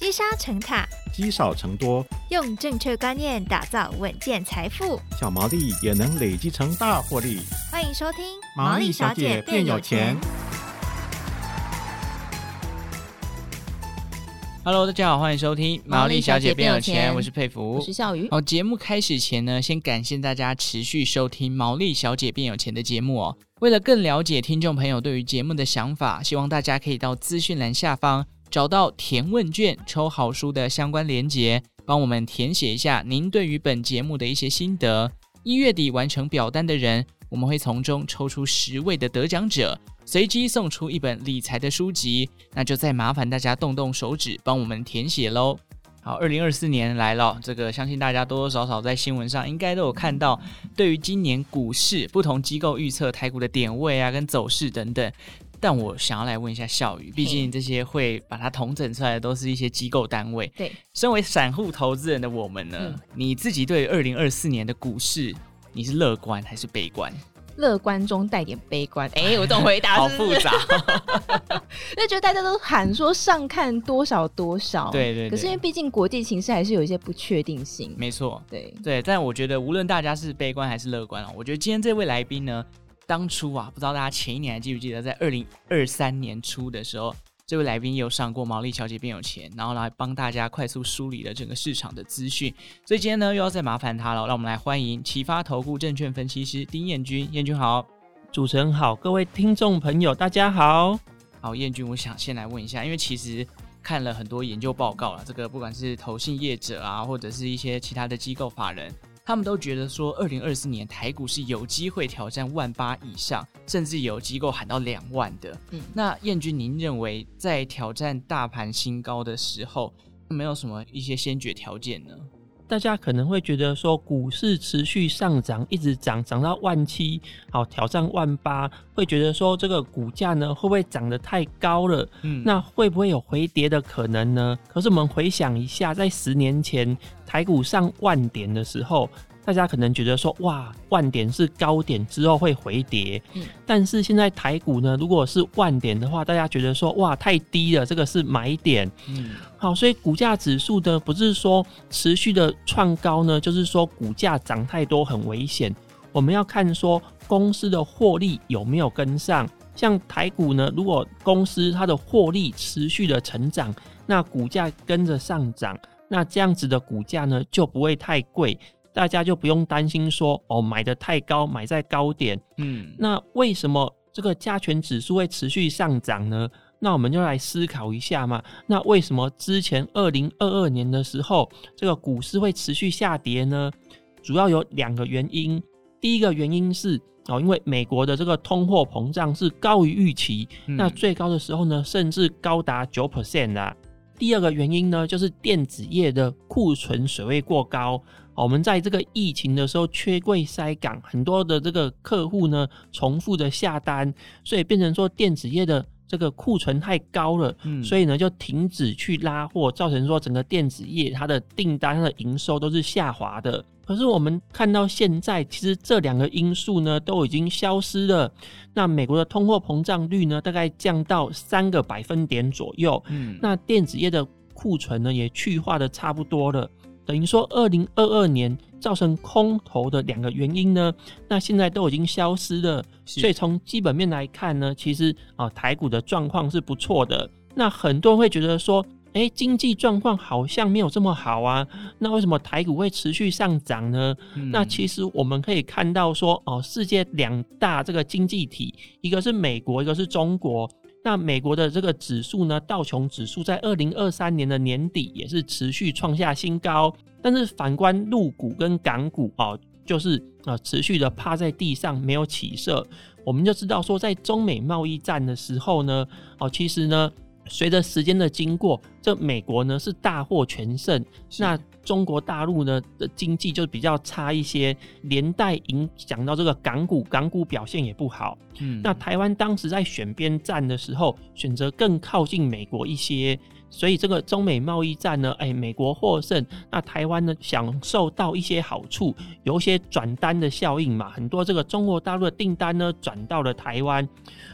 积沙成塔，积少成多，用正确观念打造稳健财富，小毛利也能累积成大获利。欢迎收听《毛利小姐变有钱》。Hello，大家好，欢迎收听《毛利小姐变有钱》，我是佩服，我是笑鱼。好，节目开始前呢，先感谢大家持续收听《毛利小姐变有钱》的节目哦。为了更了解听众朋友对于节目的想法，希望大家可以到资讯栏下方。找到填问卷抽好书的相关连结，帮我们填写一下您对于本节目的一些心得。一月底完成表单的人，我们会从中抽出十位的得奖者，随机送出一本理财的书籍。那就再麻烦大家动动手指，帮我们填写喽。好，二零二四年来了，这个相信大家多多少少在新闻上应该都有看到，对于今年股市不同机构预测台股的点位啊，跟走势等等。但我想要来问一下笑宇，毕竟这些会把它统整出来的都是一些机构单位。对，身为散户投资人的我们呢，嗯、你自己对二零二四年的股市，你是乐观还是悲观？乐观中带点悲观。哎、欸，我这种回答 好复杂，因为觉得大家都喊说上看多少多少，对，对对。可是因为毕竟国际形势还是有一些不确定性。没错，对对。但我觉得无论大家是悲观还是乐观啊，我觉得今天这位来宾呢。当初啊，不知道大家前一年还记不记得，在二零二三年初的时候，这位来宾也有上过《毛利小姐变有钱》，然后来帮大家快速梳理了整个市场的资讯。所以今天呢，又要再麻烦他了，让我们来欢迎启发投顾证券分析师丁彦君。彦君好，主持人好，各位听众朋友大家好。好，彦君，我想先来问一下，因为其实看了很多研究报告了，这个不管是投信业者啊，或者是一些其他的机构法人。他们都觉得说，二零二四年台股是有机会挑战万八以上，甚至有机构喊到两万的。嗯，那燕君，您认为在挑战大盘新高的时候，没有什么一些先决条件呢？大家可能会觉得说，股市持续上涨，一直涨涨到万七，好挑战万八，会觉得说这个股价呢会不会涨得太高了？嗯，那会不会有回跌的可能呢？可是我们回想一下，在十年前台股上万点的时候。大家可能觉得说，哇，万点是高点之后会回跌，嗯，但是现在台股呢，如果是万点的话，大家觉得说，哇，太低了，这个是买点，嗯，好，所以股价指数呢，不是说持续的创高呢，就是说股价涨太多很危险，我们要看说公司的获利有没有跟上，像台股呢，如果公司它的获利持续的成长，那股价跟着上涨，那这样子的股价呢就不会太贵。大家就不用担心说哦，买的太高，买在高点。嗯，那为什么这个加权指数会持续上涨呢？那我们就来思考一下嘛。那为什么之前二零二二年的时候，这个股市会持续下跌呢？主要有两个原因。第一个原因是哦，因为美国的这个通货膨胀是高于预期，嗯，那最高的时候呢，甚至高达九 percent 啊。第二个原因呢，就是电子业的库存水位过高。我们在这个疫情的时候缺柜塞港，很多的这个客户呢重复的下单，所以变成说电子业的这个库存太高了，嗯，所以呢就停止去拉货，造成说整个电子业它的订单、它的营收都是下滑的。可是我们看到现在，其实这两个因素呢都已经消失了。那美国的通货膨胀率呢大概降到三个百分点左右，嗯，那电子业的库存呢也去化的差不多了。等于说，二零二二年造成空头的两个原因呢，那现在都已经消失了。所以从基本面来看呢，其实啊，台股的状况是不错的。那很多人会觉得说，哎，经济状况好像没有这么好啊，那为什么台股会持续上涨呢？嗯。那其实我们可以看到说，哦，世界两大这个经济体，一个是美国，一个是中国。那美国的这个指数呢，道琼指数在二零二三年的年底也是持续创下新高，但是反观陆股跟港股啊，就是啊持续的趴在地上没有起色。我们就知道说，在中美贸易战的时候呢，哦，其实呢，随着时间的经过，这美国呢是大获全胜，那。中国大陆呢的经济就比较差一些，连带影响到这个港股，港股表现也不好。嗯，那台湾当时在选边站的时候，选择更靠近美国一些，所以这个中美贸易战呢，哎，美国获胜，那台湾呢享受到一些好处，有一些转单的效应嘛，很多这个中国大陆的订单呢转到了台湾，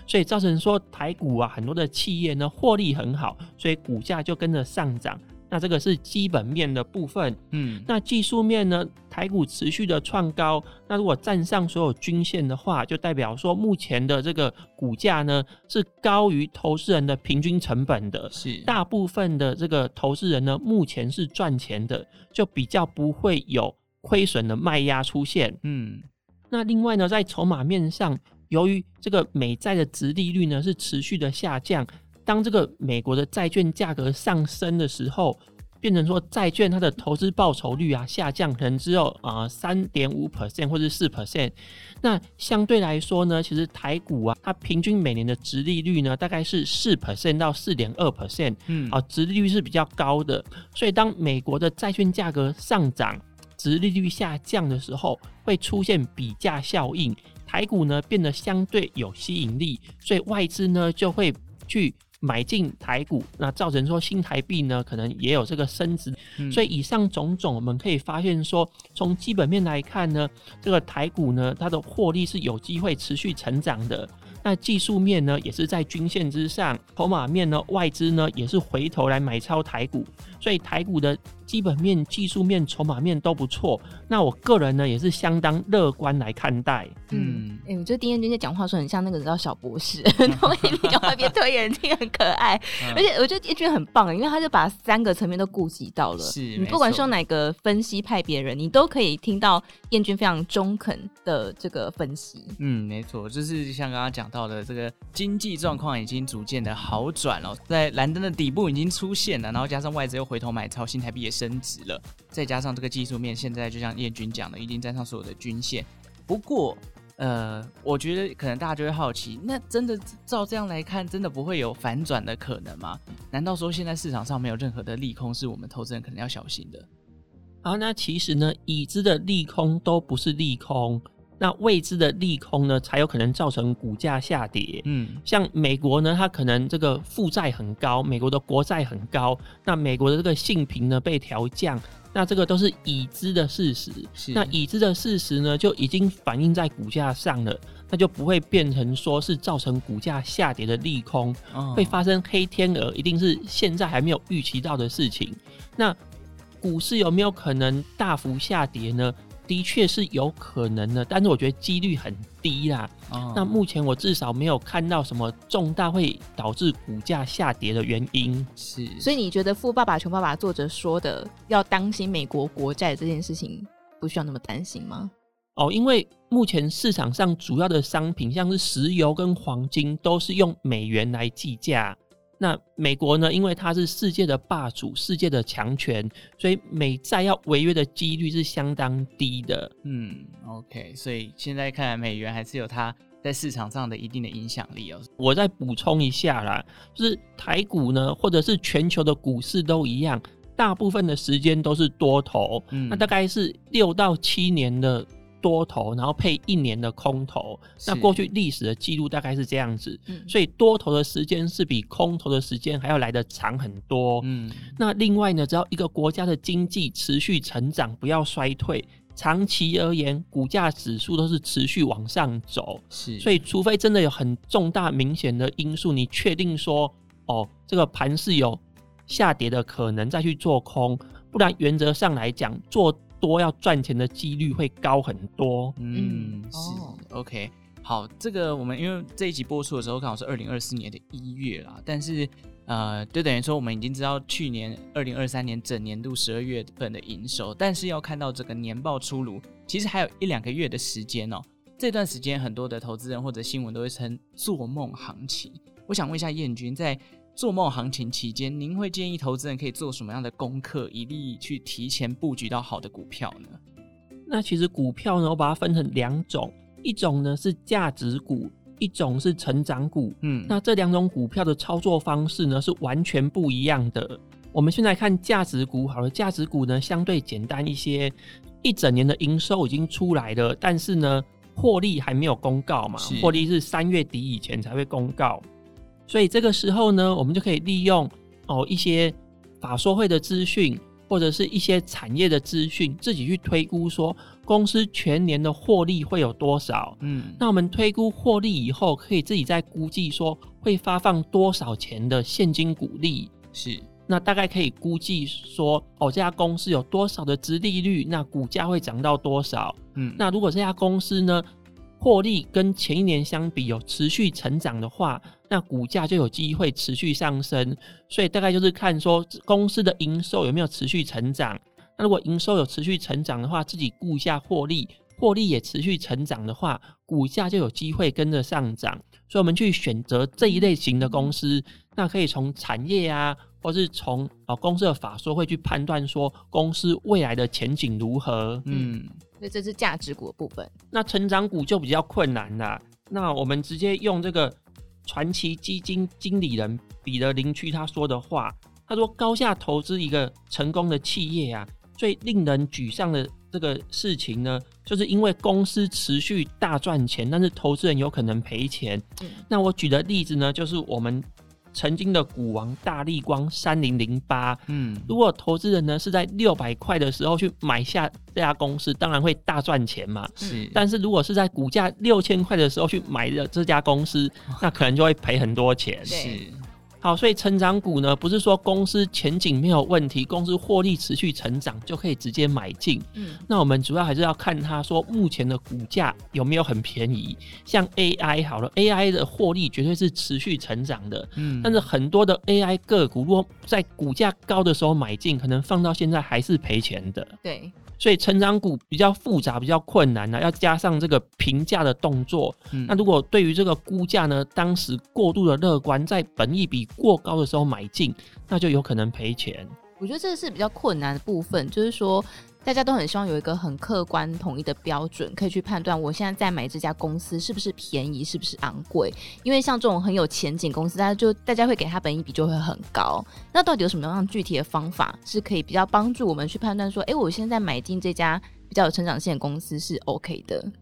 所以造成说台股啊很多的企业呢获利很好，所以股价就跟着上涨。那这个是基本面的部分。嗯，那技术面呢？台股持续的创高，那如果站上所有均线的话，就代表说目前的这个股价呢是高于投资人的平均成本的。是，大部分的这个投资人呢，目前是赚钱的，就比较不会有亏损的卖压出现。嗯，那另外呢，在筹码面上，由于这个美债的值利率呢是持续的下降，当这个美国的债券价格上升的时候。变成说债券它的投资报酬率啊下降，可能只有啊三点五 percent 或者四 percent。那相对来说呢，其实台股啊，它平均每年的殖利率呢大概是四 percent 到四点二 percent，嗯，啊，殖利率是比较高的。所以当美国的债券价格上涨，殖利率下降的时候，会出现比价效应，台股呢变得相对有吸引力，所以外资呢就会去。买进台股，那造成说新台币呢，可能也有这个升值。嗯、所以以上种种，我们可以发现说，从基本面来看呢，这个台股呢，它的获利是有机会持续成长的。那技术面呢，也是在均线之上；筹码面呢，外资呢也是回头来买超台股，所以台股的基本面、技术面、筹码面都不错。那我个人呢，也是相当乐观来看待。嗯，哎、欸，我觉得丁彦君在讲话说很像那个叫小博士，然后一边讲话一边推眼镜，很可爱。而且我觉得彦军很棒，因为他就把三个层面都顾及到了。是，你不管说哪个分析派别人，你都可以听到彦军非常中肯的这个分析。嗯，没错，就是像刚刚讲到的这个经济状况已经逐渐的好转了，在蓝灯的底部已经出现了，然后加上外资又回头买超，新台币也升值了，再加上这个技术面，现在就像燕军讲的，已经站上所有的均线。不过，呃，我觉得可能大家就会好奇，那真的照这样来看，真的不会有反转的可能吗？难道说现在市场上没有任何的利空是我们投资人可能要小心的？好，那其实呢，已知的利空都不是利空。那未知的利空呢，才有可能造成股价下跌。嗯，像美国呢，它可能这个负债很高，美国的国债很高，那美国的这个信评呢被调降，那这个都是已知的事实。是，那已知的事实呢，就已经反映在股价上了，那就不会变成说是造成股价下跌的利空，哦、会发生黑天鹅，一定是现在还没有预期到的事情。那股市有没有可能大幅下跌呢？的确是有可能的，但是我觉得几率很低啦。哦、那目前我至少没有看到什么重大会导致股价下跌的原因。是，所以你觉得《富爸爸穷爸爸》作者说的要当心美国国债这件事情，不需要那么担心吗？哦，因为目前市场上主要的商品，像是石油跟黄金，都是用美元来计价。那美国呢？因为它是世界的霸主，世界的强权，所以美债要违约的几率是相当低的。嗯，OK，所以现在看来美元还是有它在市场上的一定的影响力哦。我再补充一下啦，就是台股呢，或者是全球的股市都一样，大部分的时间都是多头。嗯，那大概是六到七年的。多头，然后配一年的空头，那过去历史的记录大概是这样子，嗯、所以多头的时间是比空头的时间还要来得长很多。嗯，那另外呢，只要一个国家的经济持续成长，不要衰退，长期而言，股价指数都是持续往上走。是，所以除非真的有很重大明显的因素，你确定说，哦，这个盘是有下跌的可能，再去做空，不然原则上来讲做。多要赚钱的几率会高很多。嗯，是、哦、OK。好，这个我们因为这一集播出的时候刚好是二零二四年的一月啦，但是呃，就等于说我们已经知道去年二零二三年整年度十二月份的营收，但是要看到这个年报出炉，其实还有一两个月的时间哦。这段时间很多的投资人或者新闻都会称做梦行情。我想问一下燕君在。做梦行情期间，您会建议投资人可以做什么样的功课，以利去提前布局到好的股票呢？那其实股票呢，我把它分成两种，一种呢是价值股，一种是成长股。嗯，那这两种股票的操作方式呢是完全不一样的。我们先来看价值股好了，价值股呢相对简单一些，一整年的营收已经出来了，但是呢获利还没有公告嘛，获利是三月底以前才会公告。所以这个时候呢，我们就可以利用哦一些法说会的资讯，或者是一些产业的资讯，自己去推估说公司全年的获利会有多少。嗯，那我们推估获利以后，可以自己再估计说会发放多少钱的现金股利。是，那大概可以估计说，哦，这家公司有多少的殖利率，那股价会涨到多少？嗯，那如果这家公司呢，获利跟前一年相比有持续成长的话，那股价就有机会持续上升。所以大概就是看说公司的营收有没有持续成长。那如果营收有持续成长的话，自己估一下获利，获利也持续成长的话，股价就有机会跟着上涨。所以我们去选择这一类型的公司，那可以从产业啊。或是从啊公司的法说会去判断说公司未来的前景如何，嗯，所以这是价值股的部分。那成长股就比较困难了。那我们直接用这个传奇基金经理人彼得林区他说的话，他说高价投资一个成功的企业啊，最令人沮丧的这个事情呢，就是因为公司持续大赚钱，但是投资人有可能赔钱。嗯，那我举的例子呢，就是我们。曾经的股王大力光三零零八，嗯，如果投资人呢是在六百块的时候去买下这家公司，当然会大赚钱嘛。是，但是如果是在股价六千块的时候去买的这家公司，那可能就会赔很多钱。是。好，所以成长股呢，不是说公司前景没有问题，公司获利持续成长就可以直接买进。嗯，那我们主要还是要看它说目前的股价有没有很便宜。像 AI 好了，AI 的获利绝对是持续成长的。嗯，但是很多的 AI 个股，如果在股价高的时候买进，可能放到现在还是赔钱的。对。所以成长股比较复杂，比较困难呢，要加上这个评价的动作。嗯，那如果对于这个估价呢，当时过度的乐观，在本益比过高的时候买进，那就有可能赔钱。我觉得这个是比较困难的部分，就是说。大家都很希望有一个很客观统一的标准，可以去判断我现在在买这家公司是不是便宜，是不是昂贵。因为像这种很有前景公司，大家就大家会给他本益比就会很高。那到底有什么样具体的方法，是可以比较帮助我们去判断说，哎，我现在买进这家比较有成长性的公司是 OK 的？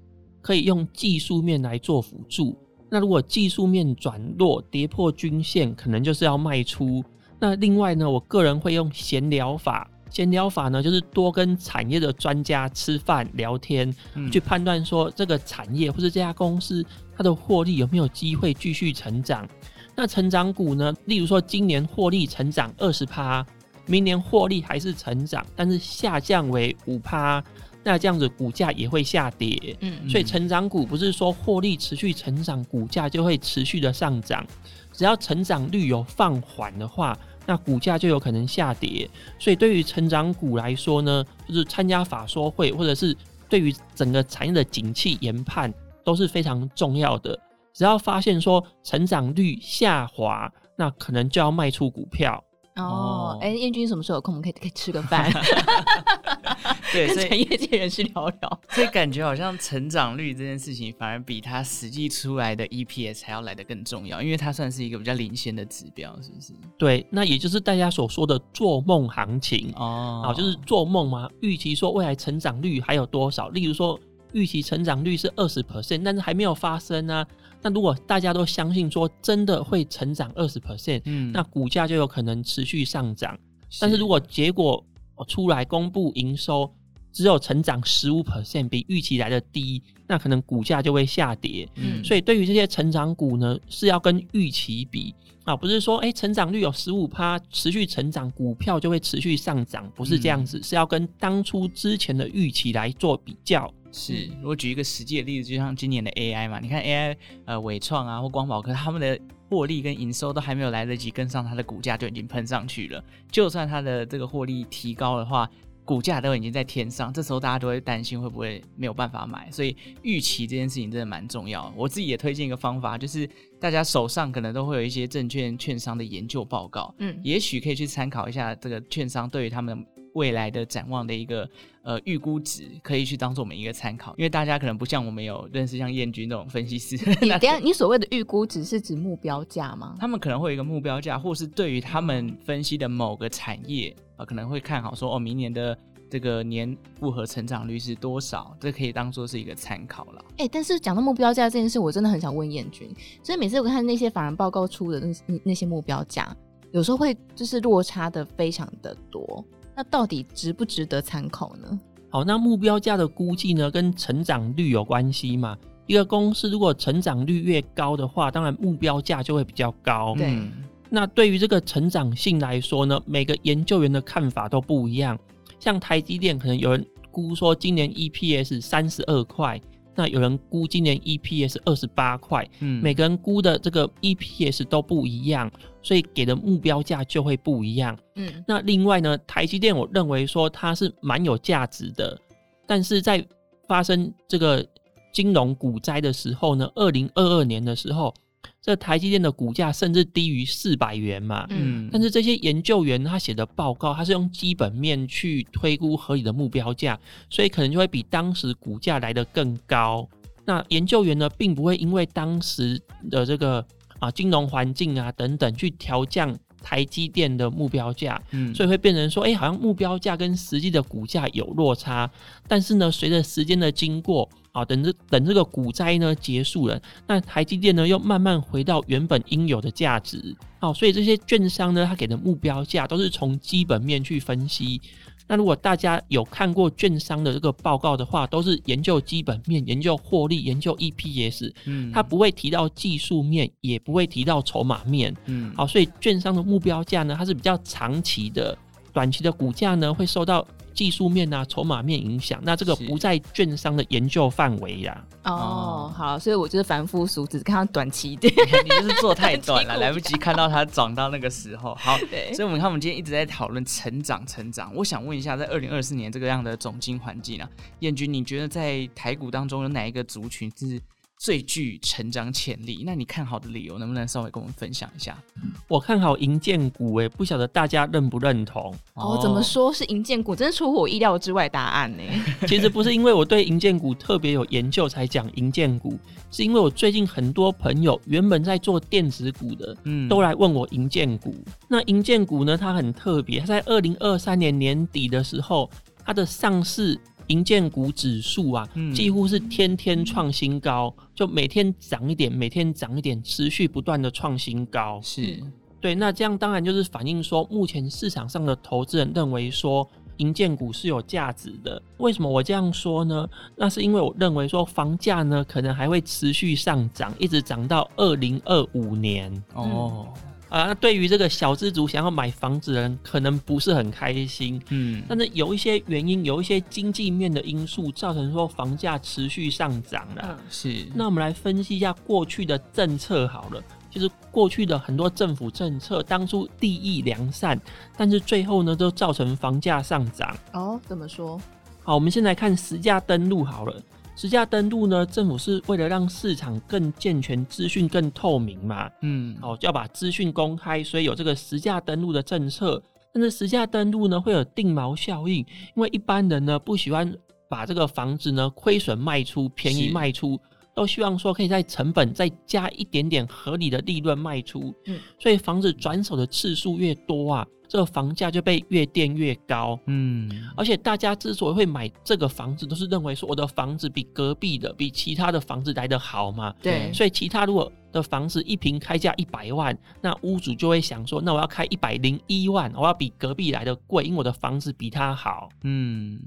可以用技术面来做辅助。那如果技术面转弱，跌破均线，可能就是要卖出。那另外呢，我个人会用闲聊法。闲聊法呢，就是多跟产业的专家吃饭聊天，嗯、去判断说这个产业或者这家公司它的获利有没有机会继续成长。那成长股呢，例如说今年获利成长二十趴，明年获利还是成长，但是下降为五趴，那这样子股价也会下跌。嗯，嗯，所以成长股不是说获利持续成长，股价就会持续的上涨，只要成长率有放缓的话。那股价就有可能下跌，所以对于成长股来说呢，就是参加法说会，或者是对于整个产业的景气研判都是非常重要的。只要发现说成长率下滑，那可能就要卖出股票。哦，哎、欸，燕君什么时候有空？我们可以可以吃个饭，对，跟产业界人士聊聊。所以感觉好像成长率这件事情，反而比它实际出来的 EPS 还要来得更重要，因为它算是一个比较领先的指标，是不是？对，那也就是大家所说的做梦行情哦，好，就是做梦嘛，预期说未来成长率还有多少？例如说，预期成长率是二十 percent，但是还没有发生啊。那如果大家都相信说真的会成长二十 percent，嗯，那股价就有可能持续上涨。但是如果结果出来公布营收只有成长十五 percent，比预期来的低，那可能股价就会下跌。嗯，所以对于这些成长股呢，是要跟预期比啊，不是说哎、欸、成长率有十五趴持续成长，股票就会持续上涨，不是这样子，嗯、是要跟当初之前的预期来做比较。是，如果举一个实际的例子，就像今年的 AI 嘛，你看 AI，呃，伟创啊或光宝科，他们的获利跟营收都还没有来得及跟上，它的股价就已经喷上去了。就算它的这个获利提高的话，股价都已经在天上，这时候大家都会担心会不会没有办法买。所以预期这件事情真的蛮重要。我自己也推荐一个方法，就是大家手上可能都会有一些证券券商的研究报告，嗯，也许可以去参考一下这个券商对于他们未来的展望的一个。呃，预估值可以去当做我们一个参考，因为大家可能不像我们有认识像燕君这种分析师。你等下，你所谓的预估值是指目标价吗？他们可能会有一个目标价，或是对于他们分析的某个产业啊、呃，可能会看好说哦，明年的这个年复合成长率是多少，这可以当做是一个参考了。哎、欸，但是讲到目标价这件事，我真的很想问燕君，所以每次我看那些法人报告出的那那那些目标价，有时候会就是落差的非常的多。那到底值不值得参考呢？好，那目标价的估计呢，跟成长率有关系嘛？一个公司如果成长率越高的话，当然目标价就会比较高。对、嗯。那对于这个成长性来说呢，每个研究员的看法都不一样。像台积电，可能有人估说今年 EPS 三十二块，那有人估今年 EPS 二十八块，嗯，每个人估的这个 EPS 都不一样，所以给的目标价就会不一样。嗯，那另外呢，台积电我认为说它是蛮有价值的，但是在发生这个金融股灾的时候呢，二零二二年的时候。这台积电的股价甚至低于四百元嘛，嗯，但是这些研究员他写的报告，他是用基本面去推估合理的目标价，所以可能就会比当时股价来得更高。那研究员呢，并不会因为当时的这个啊金融环境啊等等去调降台积电的目标价，嗯，所以会变成说，哎，好像目标价跟实际的股价有落差，但是呢，随着时间的经过。好，等这等这个股灾呢结束了，那台积电呢又慢慢回到原本应有的价值。好，所以这些券商呢，他给的目标价都是从基本面去分析。那如果大家有看过券商的这个报告的话，都是研究基本面、研究获利、研究 EPS，嗯，它不会提到技术面，也不会提到筹码面，嗯，好，所以券商的目标价呢，它是比较长期的，短期的股价呢会受到。技术面啊，筹码面影响，那这个不在券商的研究范围呀。哦，好，所以我就是凡夫俗子，看它短期一点。你就是做太短了，来不及看到它涨到那个时候。好，对，所以我们看，我们今天一直在讨论成长，成长。我想问一下，在二零二四年这个样的总经环境啊，燕君，你觉得在台股当中有哪一个族群是？最具成长潜力，那你看好的理由能不能稍微跟我们分享一下？我看好银建股，哎，不晓得大家认不认同？哦，怎么说是银建股？真是出乎我意料之外答案呢。其实不是因为我对银建股特别有研究才讲银建股，是因为我最近很多朋友原本在做电子股的，嗯，都来问我银建股。那银建股呢，它很特别，它在二零二三年年底的时候，它的上市。营建股指数啊，几乎是天天创新高，就每天涨一点，每天涨一点，持续不断的创新高。是对，那这样当然就是反映说，目前市场上的投资人认为说，银建股是有价值的。为什么我这样说呢？那是因为我认为说，房价呢可能还会持续上涨，一直涨到二零二五年。哦。啊，那对于这个小资族想要买房子的人，可能不是很开心。嗯，但是有一些原因，有一些经济面的因素，造成说房价持续上涨了。嗯，是。那我们来分析一下过去的政策好了，就是过去的很多政府政策，当初利益良善，但是最后呢，都造成房价上涨。哦，怎么说？好，我们先来看实价登录好了。实价登录呢，政府是为了让市场更健全，资讯更透明嘛。嗯，哦，就要把资讯公开，所以有这个实价登录的政策。但是实价登录呢，会有定锚效应，因为一般人呢不喜欢把这个房子呢亏损卖出，便宜卖出，都希望说可以在成本再加一点点合理的利润卖出。嗯，所以房子转手的次数越多啊。这个房价就被越垫越高，嗯，而且大家之所以会买这个房子，都是认为说我的房子比隔壁的、比其他的房子来得好嘛，对，所以其他如果的房子一平开价一百万，那屋主就会想说，那我要开一百零一万，我要比隔壁来的贵，因为我的房子比他好，嗯，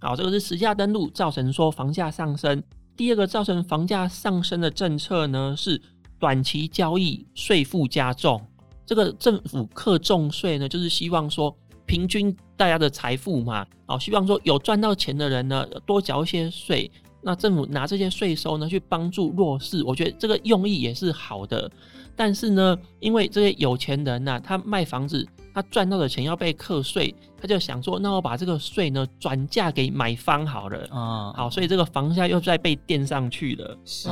好，这个是实价登录造成说房价上升。第二个造成房价上升的政策呢，是短期交易税负加重。这个政府课重税呢，就是希望说平均大家的财富嘛，哦，希望说有赚到钱的人呢多缴一些税，那政府拿这些税收呢去帮助弱势，我觉得这个用意也是好的。但是呢，因为这些有钱人呐、他卖房子，他赚到的钱要被课税，他就想说，那我把这个税呢转嫁给买方好了啊，好，所以这个房价又再被垫上去了。是，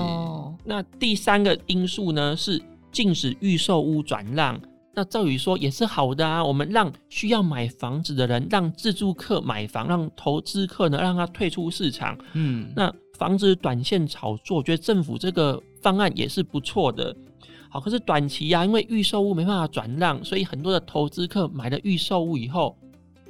那第三个因素呢是。禁止预售屋转让，那赵宇说也是好的啊。我们让需要买房子的人，让自住客买房，让投资客呢，让他退出市场。嗯，那防止短线炒作，我觉得政府这个方案也是不错的。好，可是短期啊，因为预售物没办法转让，所以很多的投资客买了预售物以后，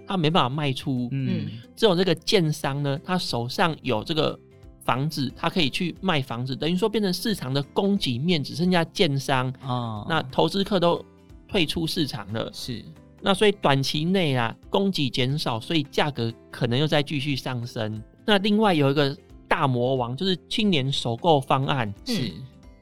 他没办法卖出。嗯，只有这个建商呢，他手上有这个。房子，他可以去卖房子，等于说变成市场的供给面只剩下建商啊，哦、那投资客都退出市场了。是，那所以短期内啊，供给减少，所以价格可能又在继续上升。那另外有一个大魔王，就是青年首购方案。是，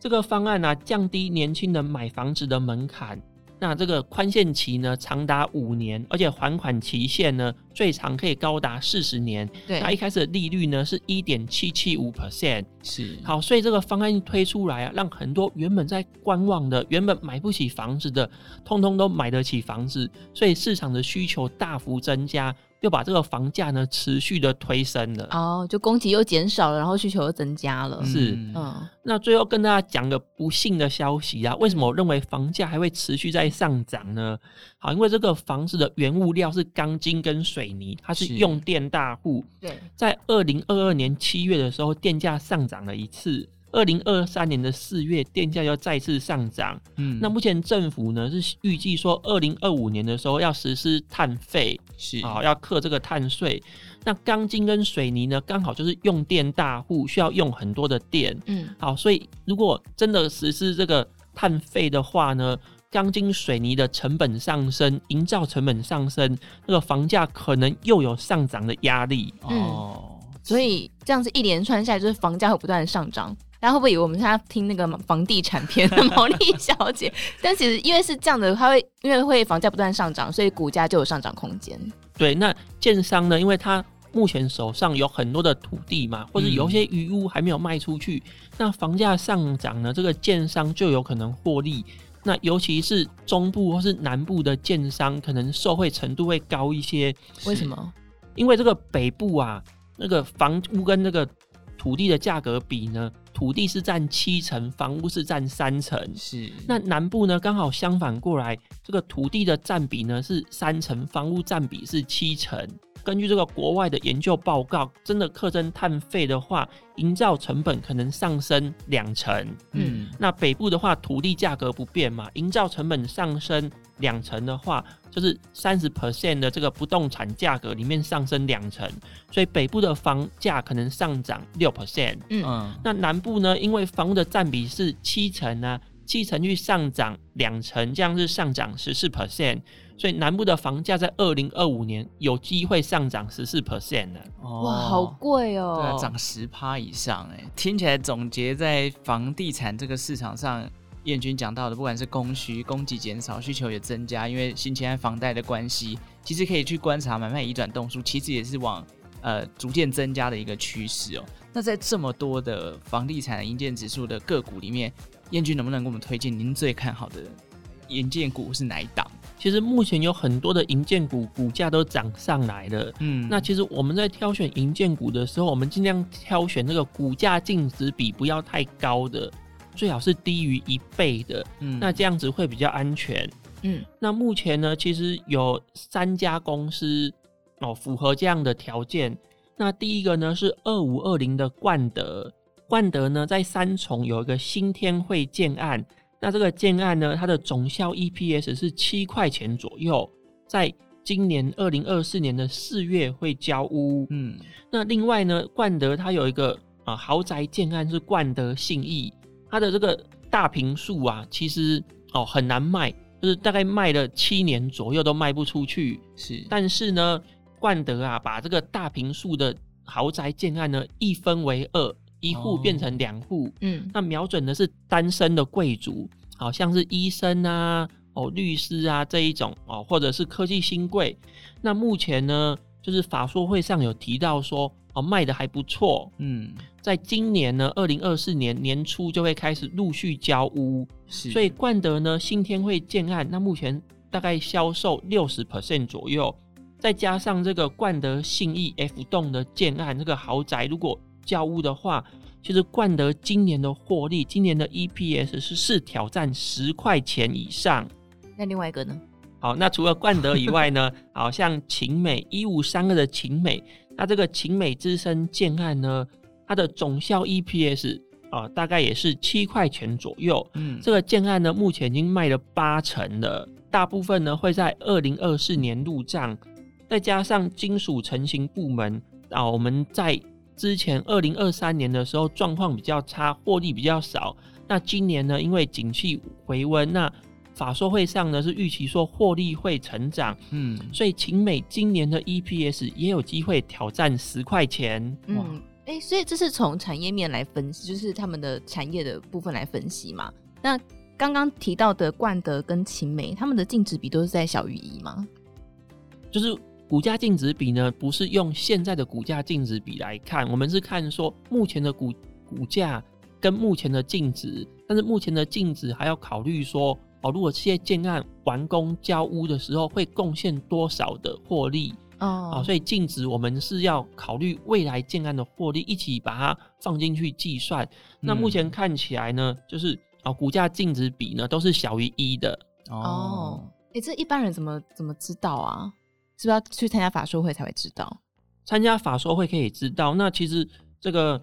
这个方案呢、啊，降低年轻人买房子的门槛。那这个宽限期呢，长达五年，而且还款期限呢，最长可以高达四十年。对，那一开始的利率呢是一点七七五 percent。是，好，所以这个方案一推出来啊，让很多原本在观望的、原本买不起房子的，通通都买得起房子，所以市场的需求大幅增加。又把这个房价呢持续的推升了哦，就供给又减少了，然后需求又增加了。是，嗯，那最后跟大家讲个不幸的消息啊，为什么我认为房价还会持续在上涨呢？好，因为这个房子的原物料是钢筋跟水泥，它是用电大户。对，在二零二二年七月的时候，电价上涨了一次。二零二三年的四月，电价要再次上涨。嗯，那目前政府呢是预计说，二零二五年的时候要实施碳费，是啊，要课这个碳税。那钢筋跟水泥呢，刚好就是用电大户，需要用很多的电。嗯，好，所以如果真的实施这个碳费的话呢，钢筋水泥的成本上升，营造成本上升，那个房价可能又有上涨的压力。哦，所以这样子一连串下来，就是房价会不断的上涨。大家会不会以为我们现在听那个房地产片的毛利小姐？但其实因为是这样的，它会因为会房价不断上涨，所以股价就有上涨空间。对，那建商呢？因为它目前手上有很多的土地嘛，或者有些余屋还没有卖出去，嗯、那房价上涨呢，这个建商就有可能获利。那尤其是中部或是南部的建商，可能受惠程度会高一些。为什么？因为这个北部啊，那个房屋跟那个土地的价格比呢？土地是占七成，房屋是占三成。是，那南部呢？刚好相反过来，这个土地的占比呢是三成，房屋占比是七成。根据这个国外的研究报告，真的课征碳费的话，营造成本可能上升两成。嗯，那北部的话，土地价格不变嘛，营造成本上升两成的话，就是三十 percent 的这个不动产价格里面上升两成，所以北部的房价可能上涨六 percent。嗯，那南部呢，因为房屋的占比是七成呢，七成去上涨两成，这样是上涨十四 percent。所以南部的房价在二零二五年有机会上涨十四 percent 的，哇，好贵哦！对啊，涨十趴以上哎，听起来总结在房地产这个市场上，燕君讲到的，不管是供需、供给减少、需求也增加，因为新青安房贷的关系，其实可以去观察买卖移转动数，其实也是往呃逐渐增加的一个趋势哦。那在这么多的房地产营建指数的个股里面，彦君能不能给我们推荐您最看好的银建股是哪一档？其实目前有很多的银建股股价都涨上来了，嗯，那其实我们在挑选银建股的时候，我们尽量挑选那个股价净值比不要太高的，最好是低于一倍的，嗯，那这样子会比较安全，嗯，那目前呢，其实有三家公司哦符合这样的条件，那第一个呢是二五二零的冠德，冠德呢在三重有一个新天汇建案。那这个建案呢，它的总销 EPS 是七块钱左右，在今年二零二四年的四月会交屋。嗯，那另外呢，冠德它有一个啊豪宅建案是冠德信义，它的这个大平数啊，其实哦很难卖，就是大概卖了七年左右都卖不出去。是，但是呢，冠德啊把这个大平数的豪宅建案呢一分为二。一户变成两户，哦，嗯，那瞄准的是单身的贵族，好像是医生啊，哦，律师啊这一种哦，或者是科技新贵。那目前呢，就是法说会上有提到说，哦，卖的还不错，嗯，在今年呢，二零二四年年初就会开始陆续交屋，是，所以冠德呢，新天会建案，那目前大概销售六十 percent 左右，再加上这个冠德信义 F 栋的建案，这个豪宅如果交屋的话，其实冠德今年的获利，今年的 EPS 是是挑战十块钱以上。那另外一个呢？好，那除了冠德以外呢，好像秦美一五三二的秦美，那这个秦美之声建案呢，它的总效 EPS 啊、呃，大概也是七块钱左右。嗯，这个建案呢，目前已经卖了八成了，大部分呢会在二零二四年入账，再加上金属成型部门啊，我们在。之前二零二三年的时候状况比较差，获利比较少。那今年呢，因为景气回温，那法说会上呢是预期说获利会成长，嗯，所以秦美今年的 EPS 也有机会挑战十块钱。嗯，哎、欸，所以这是从产业面来分析，就是他们的产业的部分来分析嘛。那刚刚提到的冠德跟秦美，他们的净值比都是在小于一吗？就是股价净值比呢，不是用现在的股价净值比来看，我们是看说目前的股股价跟目前的净值，但是目前的净值还要考虑说，哦，如果这些建案完工交屋的时候会贡献多少的获利哦，哦，所以净值我们是要考虑未来建案的获利一起把它放进去计算。嗯、那目前看起来呢，就是哦，股价净值比呢都是小于一的哦。哎、欸，这一般人怎么怎么知道啊？是不是要去参加法说会才会知道？参加法说会可以知道。那其实这个。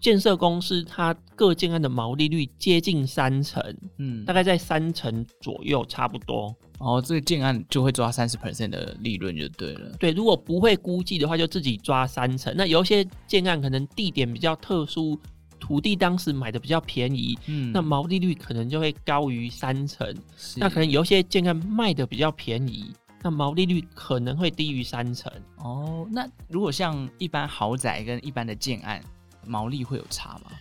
建设公司它各建案的毛利率接近三成，嗯，大概在三成左右，差不多。哦，这个建案就会抓三十 percent 的利润就对了。对，如果不会估计的话，就自己抓三成。那有一些建案可能地点比较特殊，土地当时买的比较便宜，嗯，那毛利率可能就会高于三成。那可能有一些建案卖的比较便宜，那毛利率可能会低于三成。哦，那如果像一般豪宅跟一般的建案。毛利会有差吗？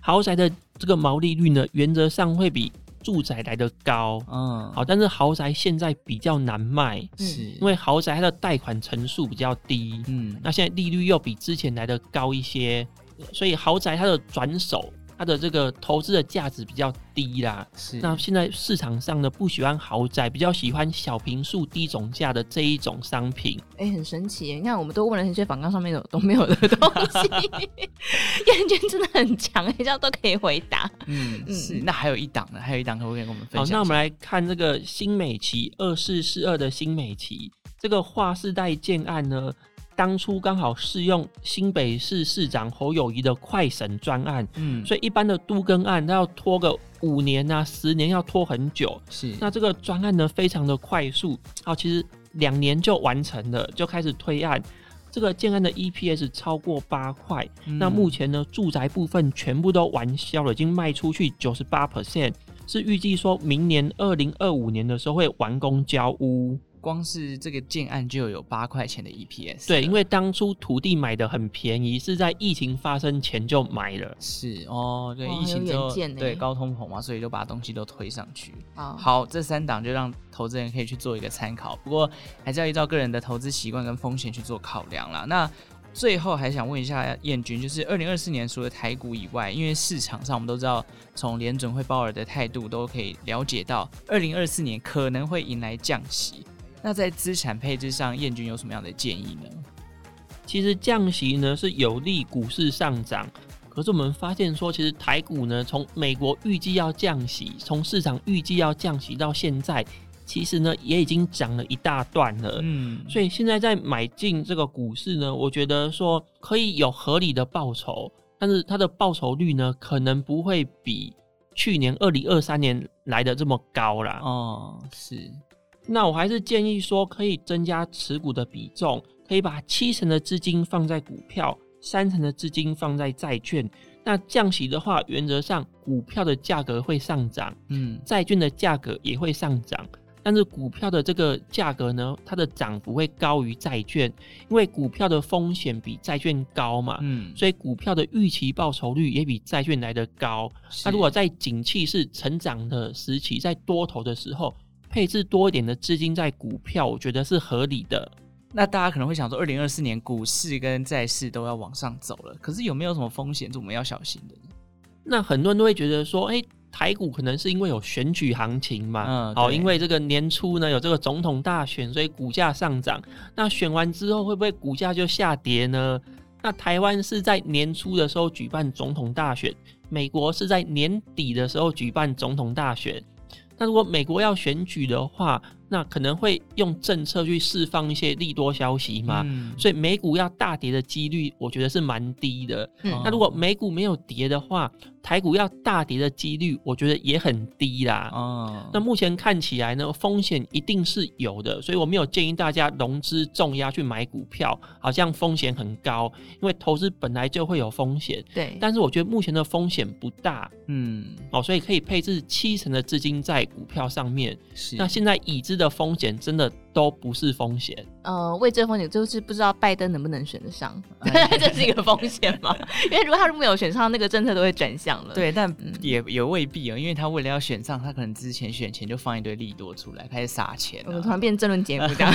豪宅的这个毛利率呢，原则上会比住宅来的高。嗯，好，但是豪宅现在比较难卖，是因为豪宅它的贷款成数比较低。嗯，那现在利率又比之前来的高一些，所以豪宅它的转手。它的这个投资的价值比较低啦，是。那现在市场上呢，不喜欢豪宅，比较喜欢小平数、低总价的这一种商品。哎、欸，很神奇！你看，我们都问了一些访纲上面的都没有的东西，燕君真的很强，哎，这样都可以回答。嗯，是。那还有一档呢？还有一档可不可以跟我们分享？好，那我们来看这个新美琪二四四二的新美琪，这个划世代建案呢。当初刚好适用新北市市长侯友谊的快审专案，嗯，所以一般的都更案它要拖个五年啊、十年，要拖很久。是，那这个专案呢，非常的快速，好，其实两年就完成了，就开始推案。这个建案的 EPS 超过八块，嗯，那目前呢，住宅部分全部都完销了，已经卖出去九十八 percent，是预计说明年二零二五年的时候会完工交屋。光是这个建案就有八块钱的 EPS，对，因为当初土地买的很便宜，是在疫情发生前就买了，是哦，对，疫情之后对高通膨嘛，所以就把东西都推上去。好，好，这三档就让投资人可以去做一个参考，不过还是要依照个人的投资习惯跟风险去做考量啦。那最后还想问一下燕君，就是二零二四年除了台股以外，因为市场上我们都知道，从联准会鲍尔的态度都可以了解到，二零二四年可能会迎来降息。那在资产配置上，燕军有什么样的建议呢？其实降息呢是有利股市上涨，可是我们发现说，其实台股呢，从美国预计要降息，从市场预计要降息到现在，其实呢也已经涨了一大段了。嗯，所以现在在买进这个股市呢，我觉得说可以有合理的报酬，但是它的报酬率呢，可能不会比去年二零二三年来的这么高啦。哦，是。那我还是建议说，可以增加持股的比重，可以把七成的资金放在股票，三成的资金放在债券。那降息的话，原则上股票的价格会上涨，嗯，债券的价格也会上涨。但是股票的这个价格呢，它的涨幅会高于债券，因为股票的风险比债券高嘛，嗯，所以股票的预期报酬率也比债券来得高。那如果在景气是成长的时期，在多头的时候。配置多一点的资金在股票，我觉得是合理的。那大家可能会想说，二零二四年股市跟债市都要往上走了，可是有没有什么风险是我们要小心的呢？那很多人都会觉得说，哎、欸，台股可能是因为有选举行情嘛，嗯，好，因为这个年初呢有这个总统大选，所以股价上涨。那选完之后会不会股价就下跌呢？那台湾是在年初的时候举办总统大选，美国是在年底的时候举办总统大选。那如果美国要选举的话，那可能会用政策去释放一些利多消息嘛，嗯、所以美股要大跌的几率，我觉得是蛮低的。嗯、那如果美股没有跌的话，台股要大跌的几率，我觉得也很低啦。哦，那目前看起来呢，风险一定是有的，所以我没有建议大家融资重压去买股票，好像风险很高，因为投资本来就会有风险。对，但是我觉得目前的风险不大。嗯，哦，所以可以配置七成的资金在股票上面。是，那现在已知的。的风险真的都不是风险。呃，未知风险就是不知道拜登能不能选得上，这是一个风险嘛？因为如果他如果没有选上，那个政策都会转向了。对，但也也未必哦，因为他为了要选上，他可能之前选前就放一堆利多出来，开始撒钱，啊。我们突然变政论节目这样。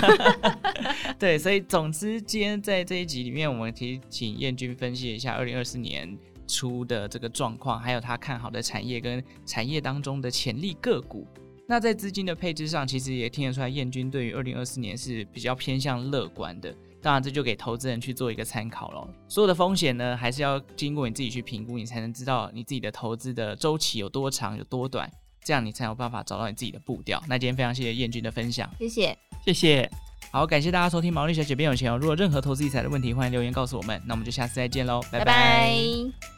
对，所以总之，今天在这一集里面，我们提请燕君分析一下二零二四年初的这个状况，还有他看好的产业跟产业当中的潜力个股。那在资金的配置上，其实也听得出来，燕君对于二零二四年是比较偏向乐观的。当然，这就给投资人去做一个参考咯。所有的风险呢，还是要经过你自己去评估，你才能知道你自己的投资的周期有多长、有多短，这样你才有办法找到你自己的步调。那今天非常谢谢燕君的分享，谢谢，谢谢。好，感谢大家收听毛利小姐变有钱哦。如果任何投资理财的问题，欢迎留言告诉我们。那我们就下次再见喽，拜拜。拜拜。